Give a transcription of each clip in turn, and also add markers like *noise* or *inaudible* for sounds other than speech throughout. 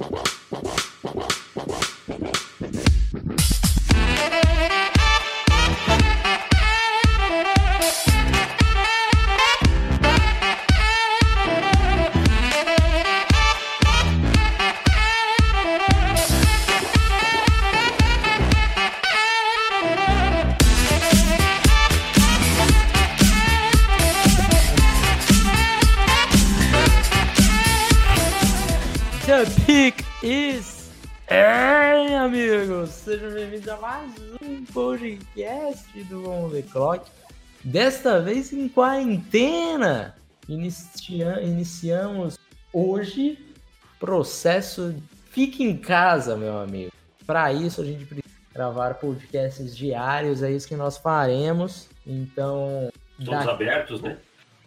The podcast do On The Clock. Desta vez em quarentena. Inicia... Iniciamos hoje processo Fique em casa, meu amigo. Para isso, a gente precisa gravar podcasts diários, é isso que nós faremos. Então. Todos da- abertos, né?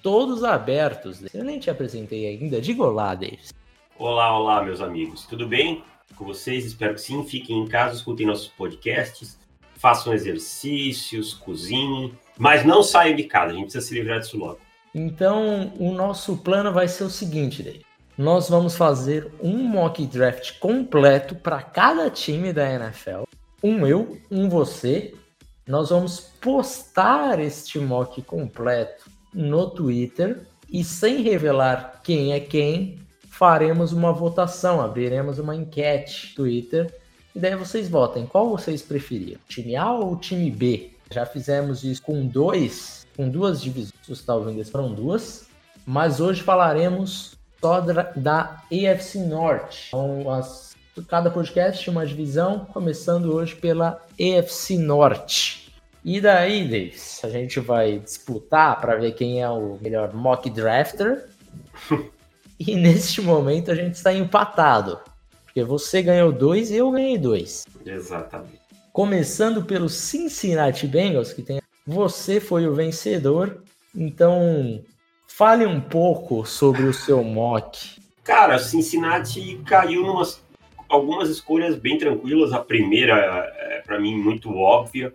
Todos abertos. Eu nem te apresentei ainda. Diga olá, Davis. Olá, olá, meus amigos. Tudo bem com vocês? Espero que sim. Fiquem em casa, escutem nossos podcasts, façam exercícios, cozinhem, mas não saiam de casa. A gente precisa se livrar disso logo. Então, o nosso plano vai ser o seguinte. Nós vamos fazer um mock draft completo para cada time da NFL. Um eu, um você. Nós vamos postar este mock completo no Twitter e sem revelar quem é quem, faremos uma votação, abriremos uma enquete no Twitter e daí vocês votem qual vocês preferiam, time A ou time B. Já fizemos isso com dois, com duas divisões, se você está ouvindo isso, foram duas, mas hoje falaremos só da, da AFC Norte. Então, as, cada podcast uma divisão, começando hoje pela AFC Norte. E daí, Davis, a gente vai disputar para ver quem é o melhor mock drafter. *laughs* e neste momento a gente está empatado. Porque você ganhou dois e eu ganhei dois. Exatamente. Começando pelo Cincinnati Bengals, que tem. Você foi o vencedor. Então, fale um pouco sobre o seu mock. Cara, Cincinnati caiu numas algumas escolhas bem tranquilas. A primeira é para mim muito óbvia.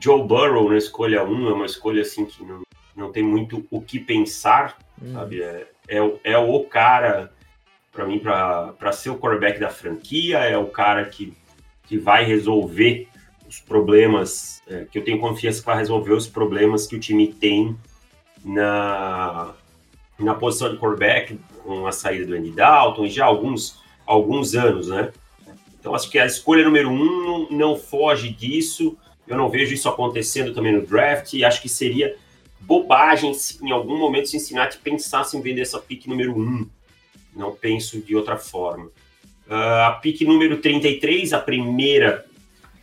Joe Burrow na escolha 1 é uma escolha assim que não, não tem muito o que pensar, Hum. sabe? É, é, é o cara para mim para ser o quarterback da franquia, é o cara que, que vai resolver os problemas, é, que eu tenho confiança vai resolver os problemas que o time tem na, na posição de quarterback, com a saída do Andy Dalton, já há alguns, alguns anos, né? Então acho que a escolha número um não, não foge disso. Eu não vejo isso acontecendo também no draft. E acho que seria bobagem se em algum momento Cincinnati pensasse em vender essa pick número um. Não penso de outra forma. Ah, a pick número 33, a primeira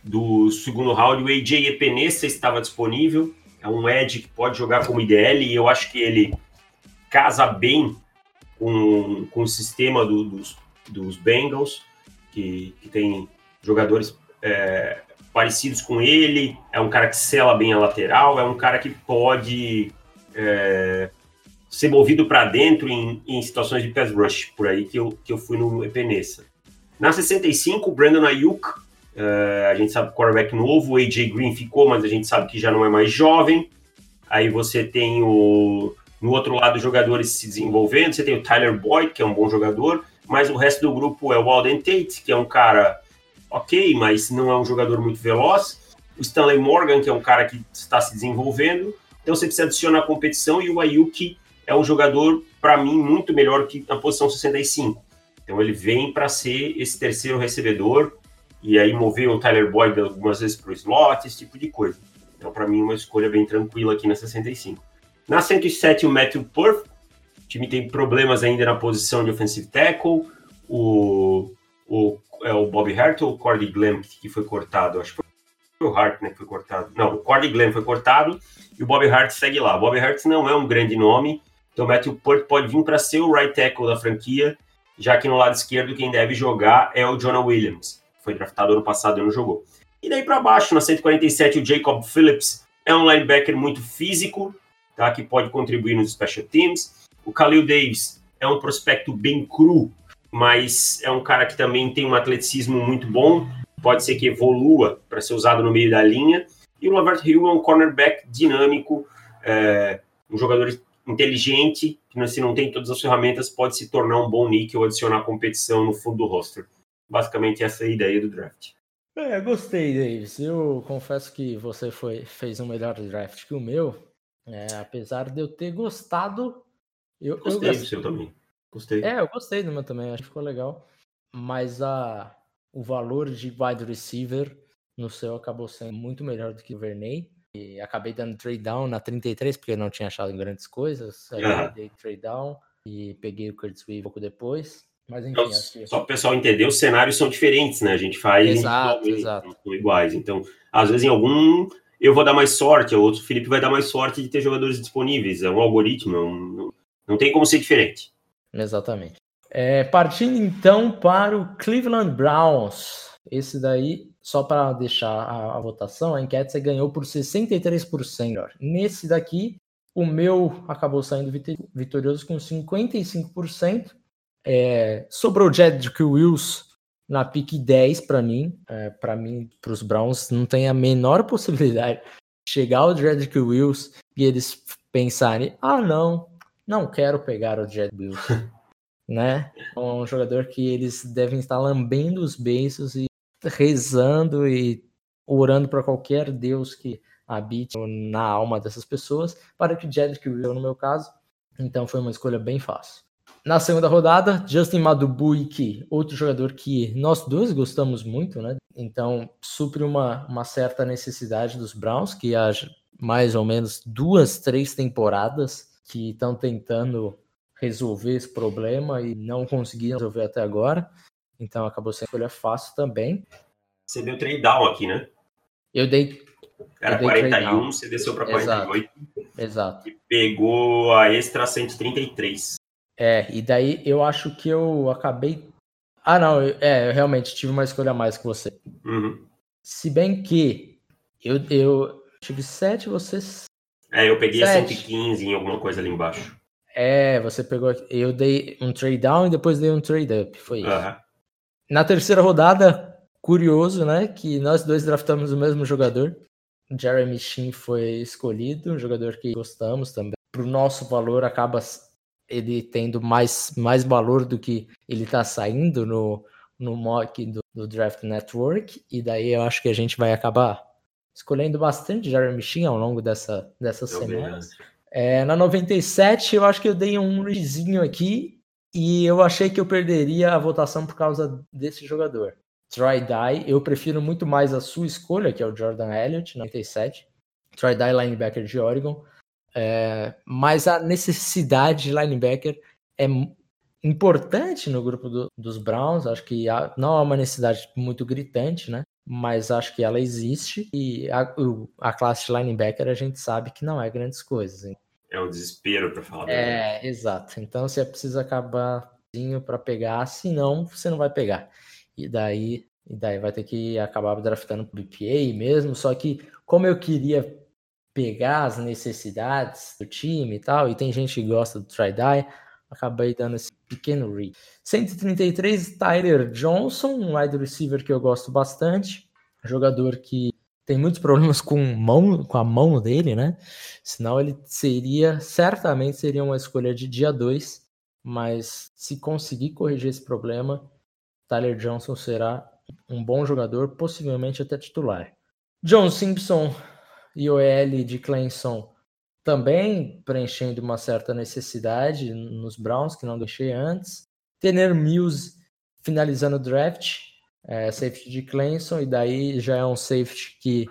do segundo round, o AJ Epenesa estava disponível. É um edge que pode jogar como IDL e eu acho que ele casa bem com, com o sistema do- dos, dos Bengals, que, que tem jogadores é, parecidos com ele. É um cara que sela bem a lateral, é um cara que pode é, ser movido para dentro em, em situações de pass rush, por aí que eu, que eu fui no Epenesa. Na 65, o Brandon Ayuk, é, a gente sabe quarterback novo, o AJ Green ficou, mas a gente sabe que já não é mais jovem. Aí você tem o, no outro lado jogadores se desenvolvendo, você tem o Tyler Boyd, que é um bom jogador, mas o resto do grupo é o Alden Tate, que é um cara ok, mas não é um jogador muito veloz. O Stanley Morgan, que é um cara que está se desenvolvendo. Então você precisa adicionar competição e o Ayuki é um jogador, para mim, muito melhor que na posição 65. Então ele vem para ser esse terceiro recebedor e aí mover o Tyler Boyd algumas vezes para o slot, esse tipo de coisa. Então, para mim, uma escolha bem tranquila aqui na 65. Na 107, o Matthew Perth. O time tem problemas ainda na posição de offensive tackle. O, o, é o Bobby Hart ou o Cordy Glenn que foi cortado? Acho que foi o Hart né, que foi cortado. Não, o Cordy Glenn foi cortado e o Bobby Hart segue lá. O Bobby Hart não é um grande nome, então o Matthew Perth pode vir para ser o right tackle da franquia, já que no lado esquerdo quem deve jogar é o Jonah Williams. Foi draftado ano passado e não jogou. E daí para baixo, na 147, o Jacob Phillips é um linebacker muito físico, tá? que pode contribuir nos special teams. O Khalil Davis é um prospecto bem cru, mas é um cara que também tem um atleticismo muito bom, pode ser que evolua para ser usado no meio da linha. E o Lavert Hill é um cornerback dinâmico, é, um jogador inteligente, que se não tem todas as ferramentas, pode se tornar um bom nick ou adicionar competição no fundo do roster. Basicamente, essa é a ideia do draft. É, gostei, Davis. Eu confesso que você foi, fez um melhor draft que o meu. É, apesar de eu ter gostado. Eu, gostei eu do seu também. Gostei. É, eu gostei do meu também, acho que ficou legal. Mas a, o valor de wide receiver no seu acabou sendo muito melhor do que o Verney. E acabei dando trade down na 33, porque eu não tinha achado grandes coisas. Aí eu dei trade down e peguei o Curtis Weave um pouco depois. Mas enfim, então, que... Só para o pessoal entender, os cenários são diferentes, né? A gente faz exato, exato. São iguais. Então, às vezes, em algum eu vou dar mais sorte, o outro Felipe vai dar mais sorte de ter jogadores disponíveis. É um algoritmo, é não, não tem como ser diferente. Exatamente. É, partindo então para o Cleveland Browns. Esse daí, só para deixar a, a, votação, a enquete você ganhou por 63%. Nesse daqui, o meu acabou saindo vitorioso com 55%. É, sobrou o Jedrick Wills na pique 10 para mim. É, para mim, para os Browns, não tem a menor possibilidade de chegar o Jedrick Wills e eles pensarem: ah, não, não quero pegar o Jedrick Wills. *laughs* né? É um jogador que eles devem estar lambendo os beiços e rezando e orando para qualquer Deus que habite na alma dessas pessoas, para que Jedrick Wills, no meu caso, então foi uma escolha bem fácil. Na segunda rodada, Justin Madubuike, outro jogador que nós dois gostamos muito, né? Então, supre uma, uma certa necessidade dos Browns, que há mais ou menos duas, três temporadas que estão tentando resolver esse problema e não conseguiram resolver até agora. Então, acabou sendo escolha fácil também. Você deu trade down aqui, né? Eu dei. Era eu dei 41, você desceu para 48. Exato. Exato. E pegou a extra 133. É, e daí eu acho que eu acabei. Ah, não, eu, é, eu realmente tive uma escolha a mais que você. Uhum. Se bem que eu, eu tive 7, vocês. É, eu peguei sete. 115 em alguma coisa ali embaixo. É, você pegou. Eu dei um trade down e depois dei um trade up. Foi isso. Uhum. Na terceira rodada, curioso, né? Que nós dois draftamos o mesmo jogador. Jeremy Sheen foi escolhido, um jogador que gostamos também. Pro nosso valor, acaba ele tendo mais, mais valor do que ele está saindo no, no mock do, do, Draft Network, e daí eu acho que a gente vai acabar escolhendo bastante Jeremy Sheen ao longo dessa, dessas semanas. É, na 97, eu acho que eu dei um risinho aqui, e eu achei que eu perderia a votação por causa desse jogador. Try Die, eu prefiro muito mais a sua escolha, que é o Jordan Elliott, 97. Try Die, linebacker de Oregon. É, mas a necessidade de linebacker é importante no grupo do, dos Browns. Acho que há, não é uma necessidade muito gritante, né? Mas acho que ela existe e a, a classe de linebacker a gente sabe que não é grandes coisas. Hein? É um desespero para falar. É, exato. Então você precisa acabar para pegar, senão você não vai pegar. E daí, e daí vai ter que acabar draftando pro BPA mesmo. Só que como eu queria pegar as necessidades do time e tal, e tem gente que gosta do try-die, acabei dando esse pequeno read. 133, Tyler Johnson, um wide receiver que eu gosto bastante, jogador que tem muitos problemas com, mão, com a mão dele, né? Senão ele seria, certamente seria uma escolha de dia 2, mas se conseguir corrigir esse problema, Tyler Johnson será um bom jogador, possivelmente até titular. John Simpson, e o EL de Clemson também preenchendo uma certa necessidade nos Browns, que não deixei antes. Tener Mills finalizando o draft, é, safety de Clemson, e daí já é um safety que.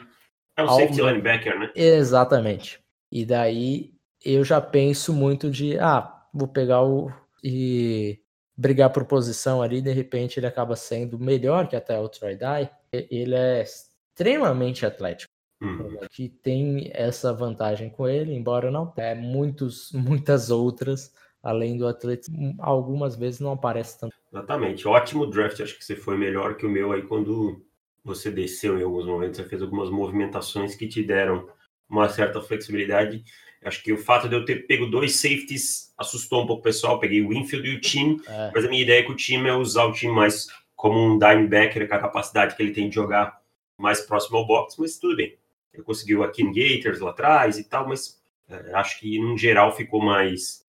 É um safety linebacker, né? Exatamente. E daí eu já penso muito de, ah, vou pegar o. e brigar por posição ali, de repente ele acaba sendo melhor que até o Troy Dye. Ele é extremamente atlético. Uhum. Que tem essa vantagem com ele, embora não tenha muitos, *laughs* muitas outras, além do atletismo, algumas vezes não aparece tanto. Exatamente, ótimo draft, acho que você foi melhor que o meu aí quando você desceu em alguns momentos, você fez algumas movimentações que te deram uma certa flexibilidade. Acho que o fato de eu ter pego dois safeties assustou um pouco o pessoal. Peguei o Winfield e o time, é. mas a minha ideia é que o time é usar o time mais como um dimebacker, com a capacidade que ele tem de jogar mais próximo ao box, mas tudo bem. Ele conseguiu a King Gators lá atrás e tal, mas É, acho que, no geral, ficou mais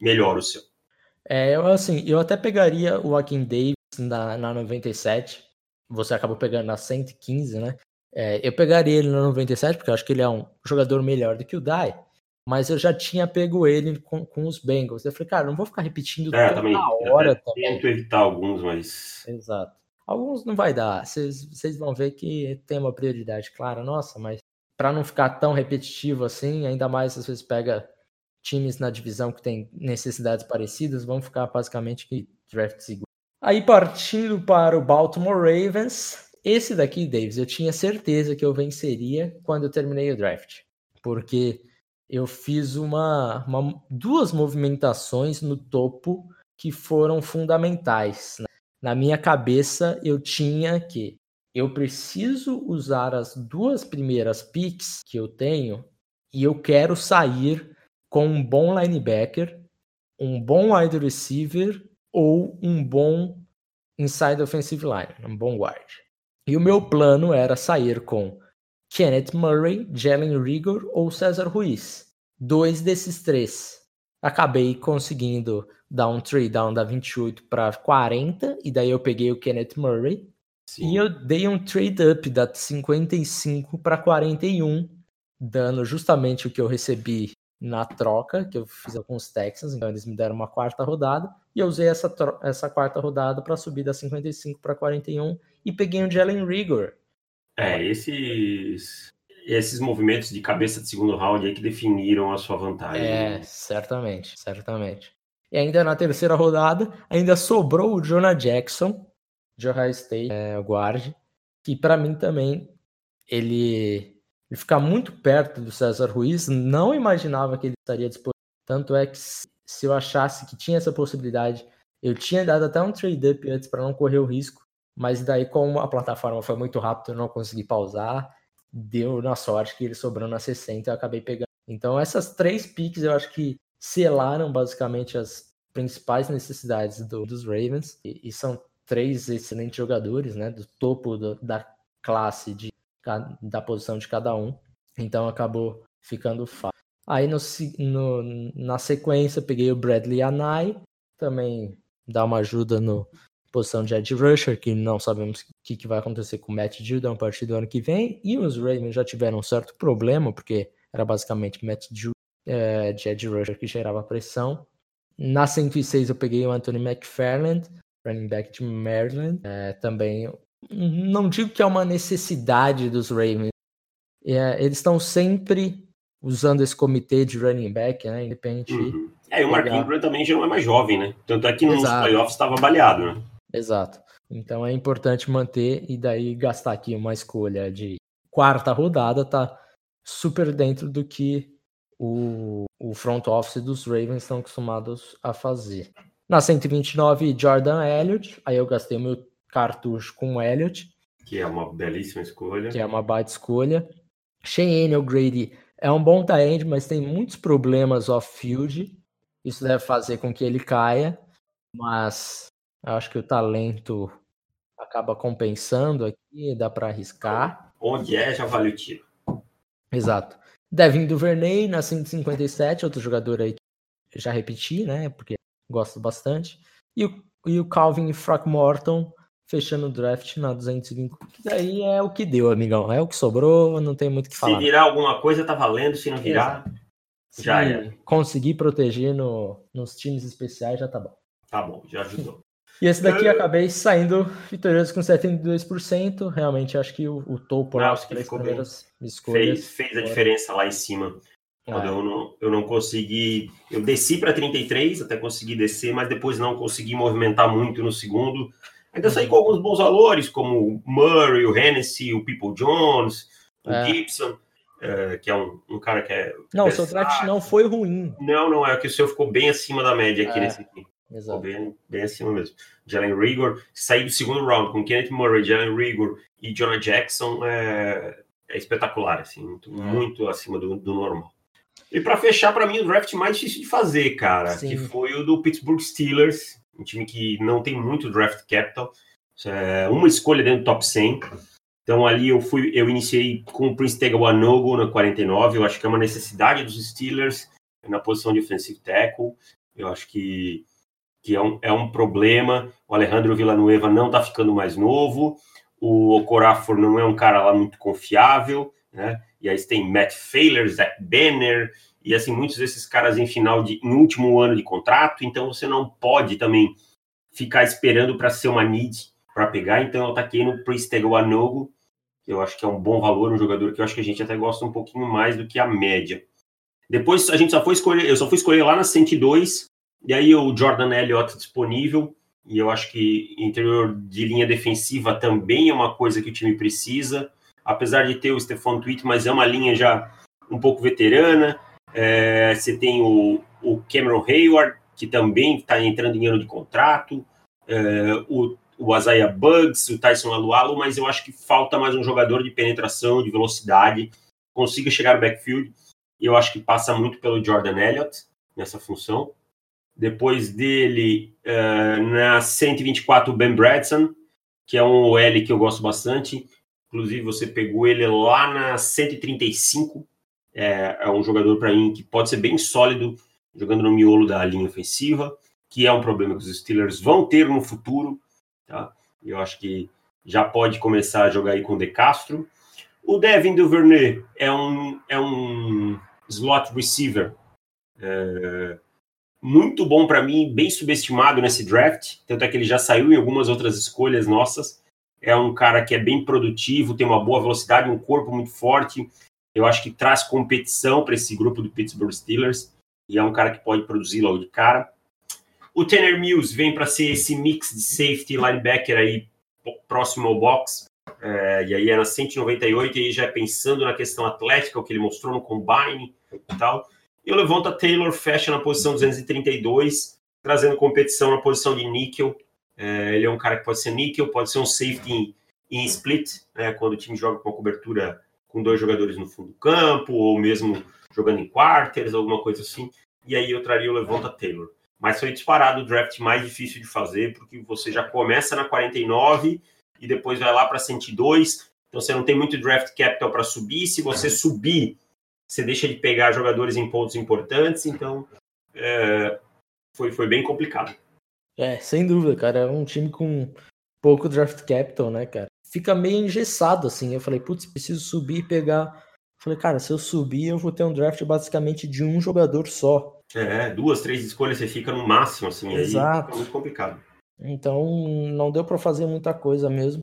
melhor o seu. É, eu, assim, eu até pegaria o Joaquim Davis na, na 97. Você acabou pegando na 115, né? É, eu pegaria ele na 97, porque eu acho que ele é um jogador melhor do que o Dai. Mas eu já tinha pego ele com, com os Bengals. Eu falei, cara, não vou ficar repetindo é, toda também, hora também. Tento evitar alguns, mas. Exato. Alguns não vai dar. Vocês vão ver que tem uma prioridade clara, nossa, mas para não ficar tão repetitivo assim, ainda mais se vocês pega times na divisão que tem necessidades parecidas, vão ficar basicamente que draft seguro. Aí partindo para o Baltimore Ravens, esse daqui, Davis, eu tinha certeza que eu venceria quando eu terminei o draft, porque eu fiz uma, uma duas movimentações no topo que foram fundamentais. Né? Na minha cabeça, eu tinha que eu preciso usar as duas primeiras picks que eu tenho e eu quero sair com um bom linebacker, um bom wide receiver ou um bom inside offensive line, um bom guard. E o meu plano era sair com Kenneth Murray, Jalen Rigor ou César Ruiz. Dois desses três. Acabei conseguindo dar um trade down da 28 para 40 e daí eu peguei o Kenneth Murray Sim. E eu dei um trade up da 55 para 41, dando justamente o que eu recebi na troca, que eu fiz com os Texans, então eles me deram uma quarta rodada, e eu usei essa, essa quarta rodada para subir da 55 para 41 e peguei um Jalen Rigor. É, esses esses movimentos de cabeça de segundo round aí que definiram a sua vantagem. É, certamente, certamente. E ainda na terceira rodada, ainda sobrou o Jonah Jackson, de Ohio State, é, o guarde, que para mim também ele, ele fica muito perto do César Ruiz, não imaginava que ele estaria disponível. Tanto é que se eu achasse que tinha essa possibilidade, eu tinha dado até um trade up antes para não correr o risco, mas daí como a plataforma foi muito rápida, eu não consegui pausar, deu na sorte que ele sobrou na 60 e eu acabei pegando. Então essas três picks eu acho que selaram basicamente as principais necessidades do, dos Ravens e, e são três excelentes jogadores, né, do topo do, da classe de da posição de cada um. Então acabou ficando fácil. Aí no, no, na sequência peguei o Bradley Anai, também dá uma ajuda no posição de Ed Rusher, que não sabemos o que, que vai acontecer com o Matt Judon a partir do ano que vem. E os Ravens já tiveram um certo problema, porque era basicamente Matt Judon é, de Ed Rusher que gerava pressão. Na 106 eu peguei o Anthony McFarland, running back de Maryland. É, também, não digo que é uma necessidade dos Ravens. É, eles estão sempre usando esse comitê de running back, né? Independente. Uhum. É, e o Mark Ingram também já não é mais jovem, né? Tanto é que nos Exato. playoffs estava baleado, né? Exato. Então é importante manter e daí gastar aqui uma escolha de quarta rodada tá super dentro do que o, o front office dos Ravens estão acostumados a fazer. Na 129, Jordan Elliott. Aí eu gastei meu cartucho com o Elliott. Que é uma belíssima escolha. Que é uma baita escolha. Shane O'Grady é um bom tight mas tem muitos problemas off-field. Isso deve fazer com que ele caia. Mas eu acho que o talento acaba compensando aqui, dá para arriscar. Onde é, já vale o tiro. Exato. Devin Duvernay na 157, outro jogador aí que já repeti, né? Porque gosto bastante. E o, e o Calvin Throckmorton fechando o draft na 205. Que daí é o que deu, amigão. É o que sobrou, não tem muito o que falar. Se virar alguma coisa, tá valendo. Se não virar, Exato. já Se é. Conseguir proteger no, nos times especiais, já tá bom. Tá bom, já ajudou. E esse daqui eu acabei saindo vitorioso com 72%. Realmente acho que o, o topo lá, as três primeiras escolhas. Fez, fez a diferença lá em cima. Ah. eu, não, eu não consegui. Eu desci para 33, até consegui descer, mas depois não consegui movimentar muito no segundo. Ainda saí com alguns bons valores, como o Murray, o Hennessy, o People Jones, o é. Gibson, é, que é um, um, cara que é. Não, o seu draft não foi ruim. Não, não, é que o seu ficou bem acima da média aqui é. nesse aqui. Exato. Ficou bem, bem acima mesmo. Jalen Rigor, sair do segundo round com Kenneth Murray, Jalen Rigor e Jonah Jackson é, é espetacular, assim, muito, é. muito acima do, do normal. E para fechar, para mim, o draft mais difícil de fazer, cara, Sim. que foi o do Pittsburgh Steelers, um time que não tem muito draft capital, é uma escolha dentro do top 100. Então ali eu fui, eu iniciei com o Prince Tega Wanogo na 49, eu acho que é uma necessidade dos Steelers na posição de offensive tackle. Eu acho que, que é, um, é um problema. O Alejandro Villanueva não está ficando mais novo. O Okorafor não é um cara lá muito confiável, né? E aí tem Matt Failer, Zach Banner, e assim, muitos desses caras em final de em último ano de contrato, então você não pode também ficar esperando para ser uma need para pegar. Então eu taquei no Pristego Anogo, que eu acho que é um bom valor, um jogador que eu acho que a gente até gosta um pouquinho mais do que a média. Depois a gente só foi escolher, eu só fui escolher lá na 102, e aí o Jordan Elliott disponível, e eu acho que interior de linha defensiva também é uma coisa que o time precisa, apesar de ter o Stefan Tweet, mas é uma linha já um pouco veterana. É, você tem o, o, Cameron Hayward, que também está entrando em ano de contrato, é, o, o Isaiah Bugs, o Tyson Alualo, mas eu acho que falta mais um jogador de penetração, de velocidade, consiga chegar no backfield eu acho que passa muito pelo Jordan Elliott nessa função. Depois dele, uh, na 124, o Ben Bradson, que é um OL que eu gosto bastante. Inclusive, você pegou ele lá na 135. É, é um jogador para mim que pode ser bem sólido, jogando no miolo da linha ofensiva, que é um problema que os Steelers vão ter no futuro. Tá? Eu acho que já pode começar a jogar aí com o De Castro. O Devin Duvernay é um, é um slot receiver é, muito bom para mim, bem subestimado nesse draft. Tanto é que ele já saiu em algumas outras escolhas nossas. É um cara que é bem produtivo, tem uma boa velocidade, um corpo muito forte. Eu acho que traz competição para esse grupo do Pittsburgh Steelers. E é um cara que pode produzir logo de cara. O Tanner Mills vem para ser esse mix de safety linebacker aí próximo ao box. É, e aí é na 198, e aí já é pensando na questão atlética, o que ele mostrou no combine e tal. E o Levanta Taylor fecha na posição 232, trazendo competição na posição de níquel. É, ele é um cara que pode ser níquel, pode ser um safety em, em split, né, quando o time joga com uma cobertura com dois jogadores no fundo do campo, ou mesmo jogando em quarters, alguma coisa assim. E aí eu traria o Levanta Taylor. Mas foi disparado o draft mais difícil de fazer, porque você já começa na 49 e depois vai lá para 102. Então você não tem muito draft capital para subir. Se você subir, você deixa de pegar jogadores em pontos importantes. Então é, foi, foi bem complicado. É, sem dúvida, cara. É um time com pouco draft capital, né, cara? Fica meio engessado, assim. Eu falei, putz, preciso subir e pegar. Eu falei, cara, se eu subir, eu vou ter um draft basicamente de um jogador só. É, duas, três escolhas você fica no máximo, assim. Exato. Aí muito complicado. Então não deu para fazer muita coisa mesmo.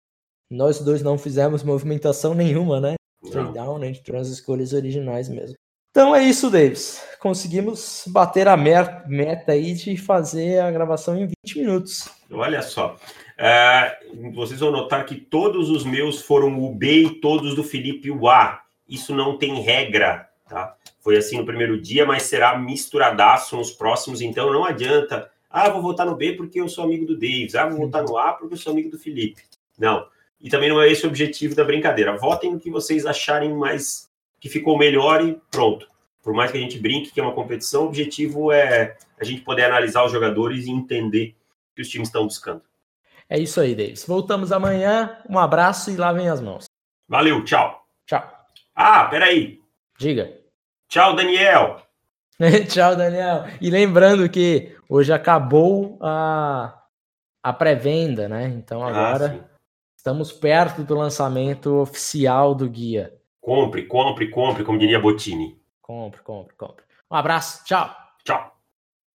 Nós dois não fizemos *laughs* movimentação nenhuma, né? Trade down, né? De as escolhas originais mesmo. Então é isso, Davis. Conseguimos bater a meta aí de fazer a gravação em 20 minutos. Olha só. Uh, vocês vão notar que todos os meus foram o B e todos do Felipe o A. Isso não tem regra, tá? Foi assim no primeiro dia, mas será misturadaço nos próximos, então não adianta ah, vou votar no B porque eu sou amigo do Davis. Ah, vou votar no A porque eu sou amigo do Felipe. Não. E também não é esse o objetivo da brincadeira. Votem no que vocês acharem mais que ficou melhor e pronto. Por mais que a gente brinque que é uma competição, o objetivo é a gente poder analisar os jogadores e entender o que os times estão buscando. É isso aí, Davis. Voltamos amanhã. Um abraço e lavem as mãos. Valeu, tchau. Tchau. Ah, peraí. Diga. Tchau, Daniel. *laughs* tchau, Daniel. E lembrando que Hoje acabou a, a pré-venda, né? Então ah, agora ah, estamos perto do lançamento oficial do guia. Compre, compre, compre, como diria Botini. Compre, compre, compre. Um abraço, tchau. Tchau.